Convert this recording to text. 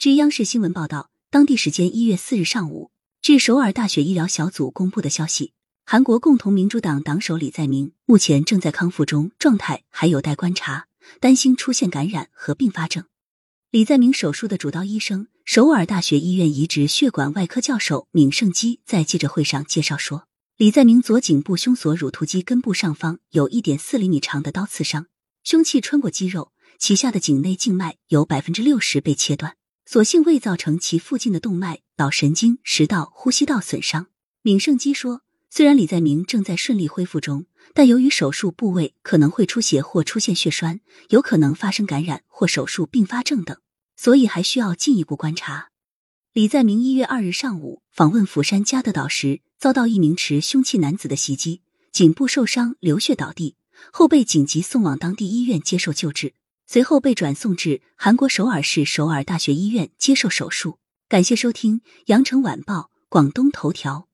据央视新闻报道，当地时间一月四日上午，据首尔大学医疗小组公布的消息，韩国共同民主党党首李在明目前正在康复中，状态还有待观察，担心出现感染和并发症。李在明手术的主刀医生，首尔大学医院移植血管外科教授闵胜基在记者会上介绍说，李在明左颈部胸锁乳突肌根部上方有一点四厘米长的刀刺伤，凶器穿过肌肉，其下的颈内静脉有百分之六十被切断。所幸未造成其附近的动脉、脑神经、食道、呼吸道损伤。闵胜基说，虽然李在明正在顺利恢复中，但由于手术部位可能会出血或出现血栓，有可能发生感染或手术并发症等，所以还需要进一步观察。李在明一月二日上午访问釜山嘉德岛时，遭到一名持凶器男子的袭击，颈部受伤，流血倒地，后被紧急送往当地医院接受救治。随后被转送至韩国首尔市首尔大学医院接受手术。感谢收听《羊城晚报·广东头条》。